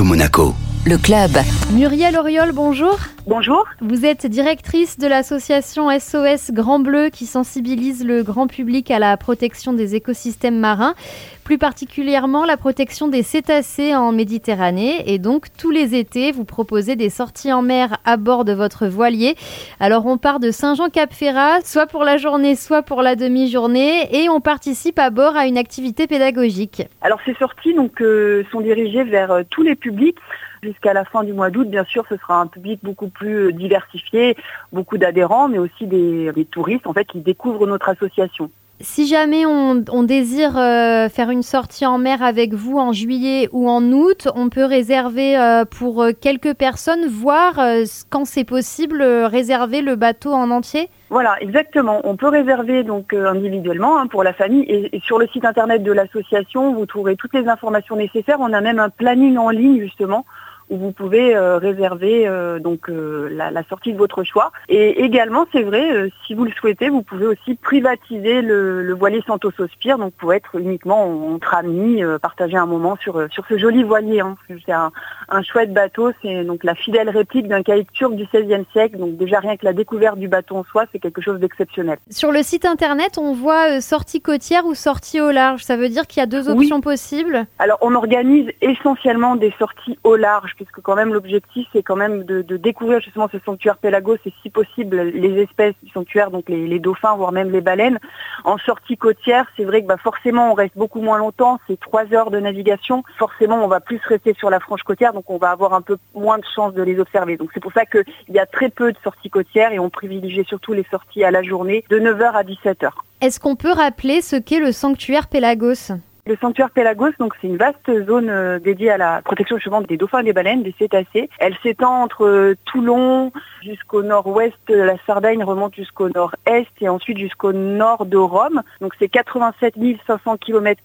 Monaco. Le club. Muriel Auriol, bonjour. Bonjour. Vous êtes directrice de l'association SOS Grand Bleu qui sensibilise le grand public à la protection des écosystèmes marins, plus particulièrement la protection des cétacés en Méditerranée. Et donc, tous les étés, vous proposez des sorties en mer à bord de votre voilier. Alors, on part de Saint-Jean-Cap-Ferrat, soit pour la journée, soit pour la demi-journée, et on participe à bord à une activité pédagogique. Alors, ces sorties donc, euh, sont dirigées vers euh, tous les publics. Jusqu'à la fin du mois d'août, bien sûr, ce sera un public beaucoup plus euh, diversifié, beaucoup d'adhérents, mais aussi des, des, touristes en fait qui découvrent notre association. Si jamais on, on désire euh, faire une sortie en mer avec vous en juillet ou en août, on peut réserver euh, pour quelques personnes, voire euh, quand c'est possible, réserver le bateau en entier? Voilà, exactement. On peut réserver donc individuellement hein, pour la famille et, et, sur le site internet de l'association, vous trouverez toutes les informations nécessaires. On a même un planning en ligne justement où vous pouvez euh, réserver euh, donc euh, la, la, sortie de votre choix. Et également, c'est vrai, si vous le souhaitez, vous pouvez aussi privatiser le, le voilier Santos Sospire, donc pour être uniquement entre amis, partager un moment sur sur ce joli voilier. Hein. C'est un, un, chouette bateau, c'est donc la fidèle réplique d'un caïque turc du XVIe siècle. Donc déjà rien que la découverte du bateau en soi, c'est quelque chose d'exceptionnel. Sur le site internet, on voit sortie côtière ou sortie au large. Ça veut dire qu'il y a deux options oui. possibles? Alors on organise essentiellement des sorties au large puisque quand même l'objectif c'est quand même de, découvrir justement ce sanctuaire Pélagos et si possible les espèces du sanctuaire, donc les, les, dauphins voire même les baleines. En sortie côtière, c'est vrai que bah, forcément on reste beaucoup moins longtemps, c'est trois heures de navigation. Forcément on va plus rester sur la frange côtière, donc on va avoir un peu moins de chances de les observer. Donc c'est pour ça qu'il y a très peu de sorties côtières et on privilégie surtout les sorties à la journée de 9h à 17h. Est-ce qu'on peut rappeler ce qu'est le sanctuaire Pélagos le sanctuaire Pélagos, donc c'est une vaste zone euh, dédiée à la protection des dauphins et des baleines, des cétacés. Elle s'étend entre euh, Toulon jusqu'au nord-ouest, la Sardaigne remonte jusqu'au nord-est et ensuite jusqu'au nord de Rome. Donc c'est 87 500 km.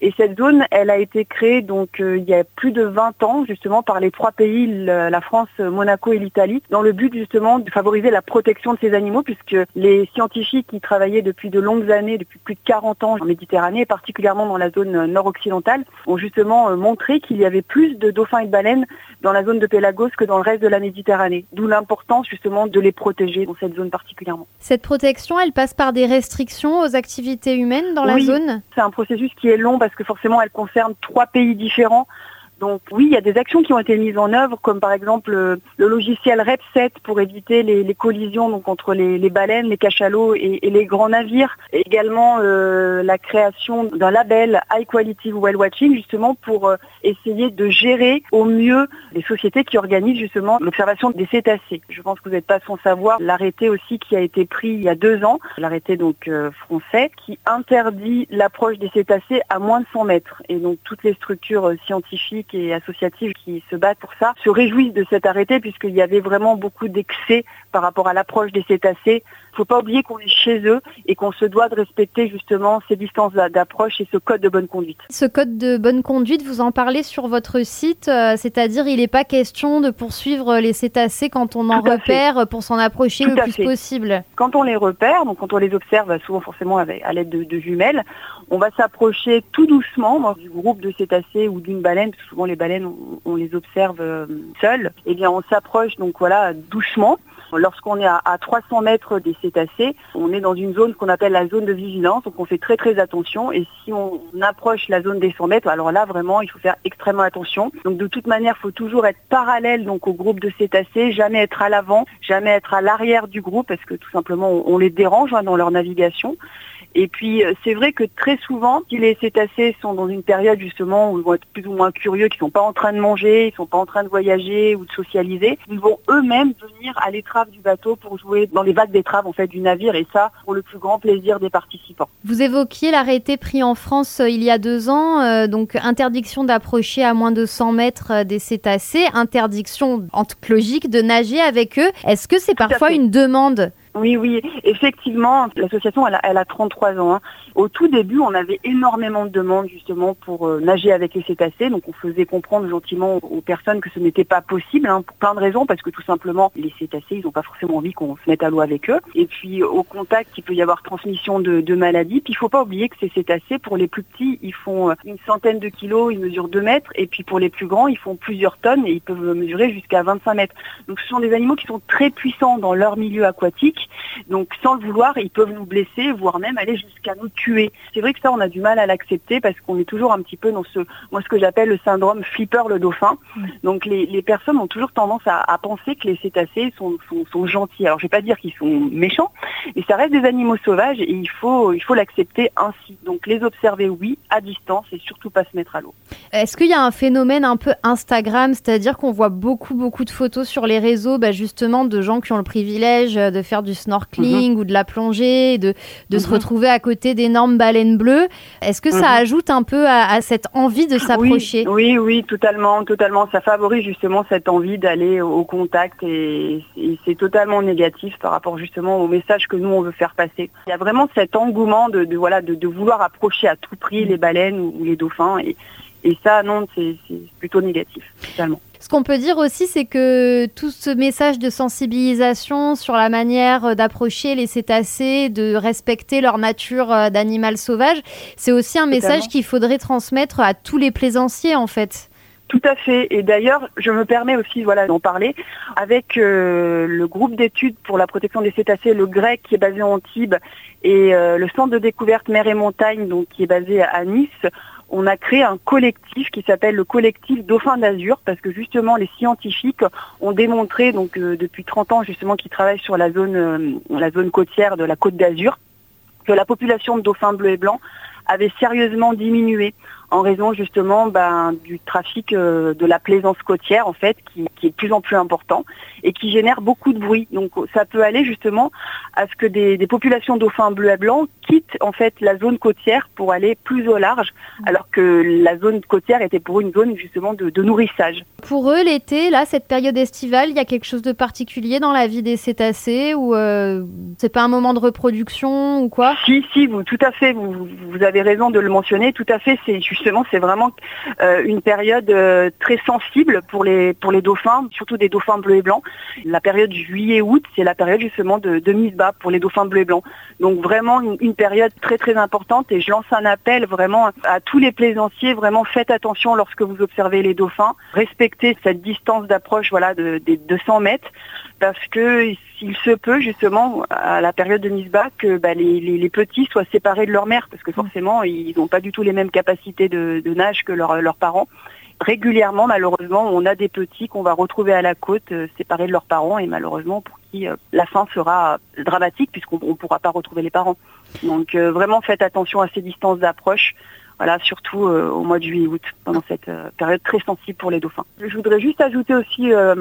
Et cette zone, elle a été créée donc euh, il y a plus de 20 ans justement par les trois pays, la France, Monaco et l'Italie, dans le but justement de favoriser la protection de ces animaux puisque les scientifiques qui travaillaient depuis de longues années, depuis plus de 40 ans en Méditerranée, particulièrement dans la zone nord-occidentale ont justement montré qu'il y avait plus de dauphins et de baleines dans la zone de Pélagos que dans le reste de la Méditerranée. D'où l'importance justement de les protéger dans cette zone particulièrement. Cette protection, elle passe par des restrictions aux activités humaines dans la zone? C'est un processus qui est long parce que forcément elle concerne trois pays différents. Donc oui, il y a des actions qui ont été mises en œuvre, comme par exemple le, le logiciel REP7 pour éviter les, collisions donc, entre les, baleines, les cachalots et, les grands navires. Et également euh, la création d'un label High Quality Whale Watching, justement pour euh, essayer de gérer au mieux les sociétés qui organisent justement l'observation des cétacés. Je pense que vous n'êtes pas sans savoir l'arrêté aussi qui a été pris il y a deux ans, l'arrêté donc euh, français, qui interdit l'approche des cétacés à moins de 100 mètres. Et donc toutes les structures scientifiques et associatives qui se battent pour ça se réjouissent de cet arrêté puisqu'il y avait vraiment beaucoup d'excès par rapport à l'approche des cétacés. Il ne faut pas oublier qu'on est chez eux et qu'on se doit de respecter justement ces distances d'approche et ce code de bonne conduite. Ce code de bonne conduite, vous en parlez sur votre site, euh, c'est-à-dire il n'est pas question de poursuivre les cétacés quand on en repère pour s'en approcher Tout le plus fait. possible. Quand on les repère, donc quand on les observe souvent forcément avec, à l'aide de, de, jumelles, on va s'approcher tout doucement dans du groupe de cétacés ou d'une baleine, parce que souvent les baleines on, les observe euh, seules, et bien on s'approche donc voilà doucement. Lorsqu'on est à, à, 300 mètres des cétacés, on est dans une zone qu'on appelle la zone de vigilance, donc on fait très très attention. Et si on approche la zone des 100 mètres, alors là vraiment il faut faire extrêmement attention. Donc de toute manière, il faut toujours être parallèle donc au groupe de cétacés, jamais être à l'avant, jamais être à l'arrière du groupe, parce que tout simplement on, on les dérange hein, dans leur navigation. Et puis c'est vrai que très souvent, si les cétacés sont dans une période justement où ils vont être plus ou moins curieux, qui sont pas en train de manger, ils sont pas en train de voyager ou de socialiser, ils vont eux-mêmes venir à l'étrave du bateau pour jouer dans les vagues d'étrave en fait du navire et ça pour le plus grand plaisir des participants. Vous évoquiez l'arrêté pris en France euh, il y a deux ans, euh, donc interdiction d'approcher à moins de 100 mètres euh, des cétacés, interdiction en toute logique de nager avec eux. Est-ce que c'est parfois une demande Oui, oui, effectivement, l'association, elle, elle, a 33 ans. Hein. Au tout début, on avait énormément de demandes justement pour euh, nager avec les cétacés, donc on faisait comprendre gentiment aux personnes que ce n'était pas possible, hein, pour plein de raisons, parce que tout simplement, les cétacés, ils n'ont pas forcément envie qu'on se mette à l'eau avec eux. Et puis, au contact, il peut y avoir transmission de, de maladies. Puis, il faut pas oublier que ces cétacés, pour les plus petits, ils font euh, une centaine de kilos, ils mesurent 2 mètres, et puis pour les plus grands, ils font plusieurs tonnes et ils peuvent mesurer jusqu'à 25 mètres. Donc, ce sont des animaux qui sont très puissants dans leur milieu aquatique donc sans le vouloir, ils peuvent nous blesser, voire même aller jusqu'à nous tuer. C'est vrai que ça, on a du mal à l'accepter parce qu'on est toujours un petit peu dans ce, moi ce que j'appelle le syndrome flipper le dauphin. Donc les, personnes ont toujours tendance à, penser que les cétacés sont, sont, gentils. Alors je vais pas dire qu'ils sont méchants, mais ça reste des animaux sauvages et il faut, il faut l'accepter ainsi. Donc les observer, oui, à distance et surtout pas se mettre à l'eau. Est-ce qu'il y a un phénomène un peu Instagram, c'est-à-dire qu'on voit beaucoup, beaucoup de photos sur les réseaux, bah, justement, de gens qui ont le privilège de faire du snorkeling mhm. ou de la plongée, de, de se mhm. retrouver à côté d'énormes baleines bleues. Est-ce que ça mhm. ajoute un peu à, cette envie de s'approcher? oui, oui, totalement, totalement. Ça favorise justement cette envie d'aller au contact et, c'est totalement négatif par rapport justement au message que nous on veut faire passer. Il y a vraiment cet engouement de, voilà de, vouloir approcher à tout prix les baleines ou, les dauphins et, et ça non c'est plutôt négatif totalement. Ce qu'on peut dire aussi, c'est que tout ce message de sensibilisation sur la manière euh, d'approcher les cétacés, de respecter leur nature euh, d'animal sauvage, c'est aussi un message qu'il faudrait transmettre à tous les plaisanciers en fait. Tout à fait. Et d'ailleurs, je me permets aussi voilà, d'en parler avec euh, le groupe d'études pour la protection des cétacés, le GREC, qui est basé en Antibes, et le centre de découverte mer et montagne, donc, qui est basé à Nice on a créé un collectif qui s'appelle le collectif Dauphin d'Azur parce que justement les scientifiques ont démontré donc euh, depuis 30 ans justement qu'ils travaillent sur la zone euh, la zone côtière de la Côte d'Azur que la population de dauphins bleus et blancs avait sérieusement diminué en raison justement ben, du trafic euh, de la plaisance côtière en fait qui, est de plus en plus important et qui génère beaucoup de bruit. Donc ça peut aller justement à ce que des, populations dauphins bleus et blancs quittent en fait la zone côtière pour aller plus au large, alors que la zone côtière était pour une zone justement de, nourrissage. Pour eux, l'été, là, cette période estivale, il y a quelque chose de particulier dans la vie des cétacés ou euh, c'est pas un moment de reproduction ou quoi? Si, si, vous tout à fait, vous, vous avez raison de le mentionner. Tout à fait, c'est justement c'est vraiment euh, une période euh, très sensible pour les pour les dauphins, surtout des dauphins bleus et blancs. La période juillet-août, c'est la période justement de, de, mise bas pour les dauphins bleus et blancs. Donc vraiment une, période très très importante et je lance un appel vraiment à tous les plaisanciers, vraiment faites attention lorsque vous observez les dauphins, respectez cette distance d'approche voilà des 200 mètres parce que s'il se peut justement à la période de mise bas que bah, les, petits soient séparés de leur mère parce que mmh. forcément ils n'ont pas du tout les mêmes capacités de, nage que leurs parents. Régulièrement, malheureusement, on a des petits qu'on va retrouver à la côte euh, séparés de leurs parents et malheureusement pour qui euh, la fin sera dramatique puisqu'on ne pourra pas retrouver les parents. Donc euh, vraiment faites attention à ces distances d'approche. Voilà, surtout euh, au mois de juillet-août, pendant cette euh, période très sensible pour les dauphins. Je voudrais juste ajouter aussi euh,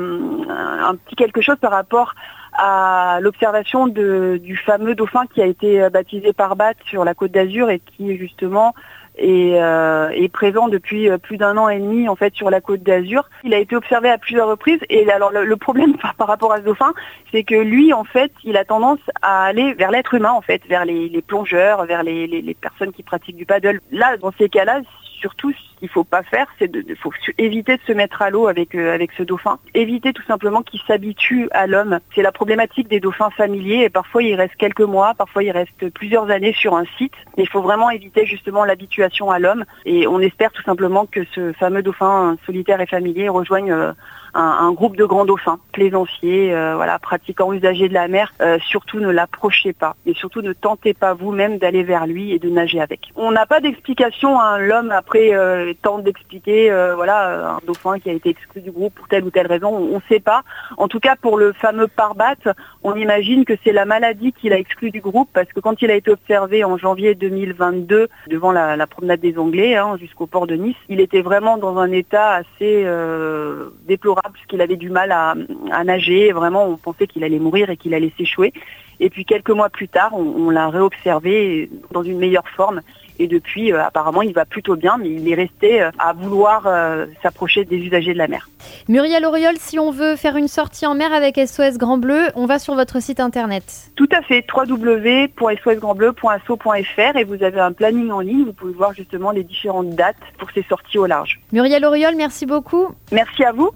un petit quelque chose par rapport à l'observation du fameux dauphin qui a été baptisé par Bat sur la côte d'Azur et qui justement est, euh, présent depuis euh, plus d'un an et demi en fait sur la côte d'Azur. Il a été observé à plusieurs reprises et alors le, problème par, rapport à ce dauphin, c'est que lui en fait, il a tendance à aller vers l'être humain en fait, vers les, plongeurs, vers les, les, personnes qui pratiquent du paddle. Là, dans ces cas-là, surtout, ce qu'il faut pas faire, c'est de, faut éviter de se mettre à l'eau avec euh, avec ce dauphin. Éviter tout simplement qu'il s'habitue à l'homme. C'est la problématique des dauphins familiers et parfois il reste quelques mois, parfois il reste plusieurs années sur un site. Il faut vraiment éviter justement l'habituation à l'homme et on espère tout simplement que ce fameux dauphin solitaire et familier rejoigne euh, un, groupe de grands dauphins, plaisanciers, euh, voilà, pratiquants usagers de la mer, euh, surtout ne l'approchez pas et surtout ne tentez pas vous-même d'aller vers lui et de nager avec. On n'a pas d'explication, hein, l'homme après euh, tente d'expliquer, voilà, un dauphin qui a été exclu du groupe pour telle ou telle raison, on ne sait pas. En tout cas, pour le fameux parbat, on imagine que c'est la maladie qui l'a exclu du groupe parce que quand il a été observé en janvier 2022 devant la, promenade des Anglais hein, jusqu'au port de Nice, il était vraiment dans un état assez déplorable puisqu'il avait du mal à, nager. Vraiment, on pensait qu'il allait mourir et qu'il allait s'échouer. Et puis quelques mois plus tard, on, l'a réobservé dans une meilleure forme. Et depuis, apparemment, il va plutôt bien, mais il est resté à vouloir s'approcher des usagers de la mer. Muriel Auriol, si on veut faire une sortie en mer avec SOS Grand Bleu, on va sur votre site internet. Tout à fait, www.sosgrandbleu.asso.fr et vous avez un planning en ligne, vous pouvez voir justement les différentes dates pour ces sorties au large. Muriel Auriol, merci beaucoup. Merci à vous.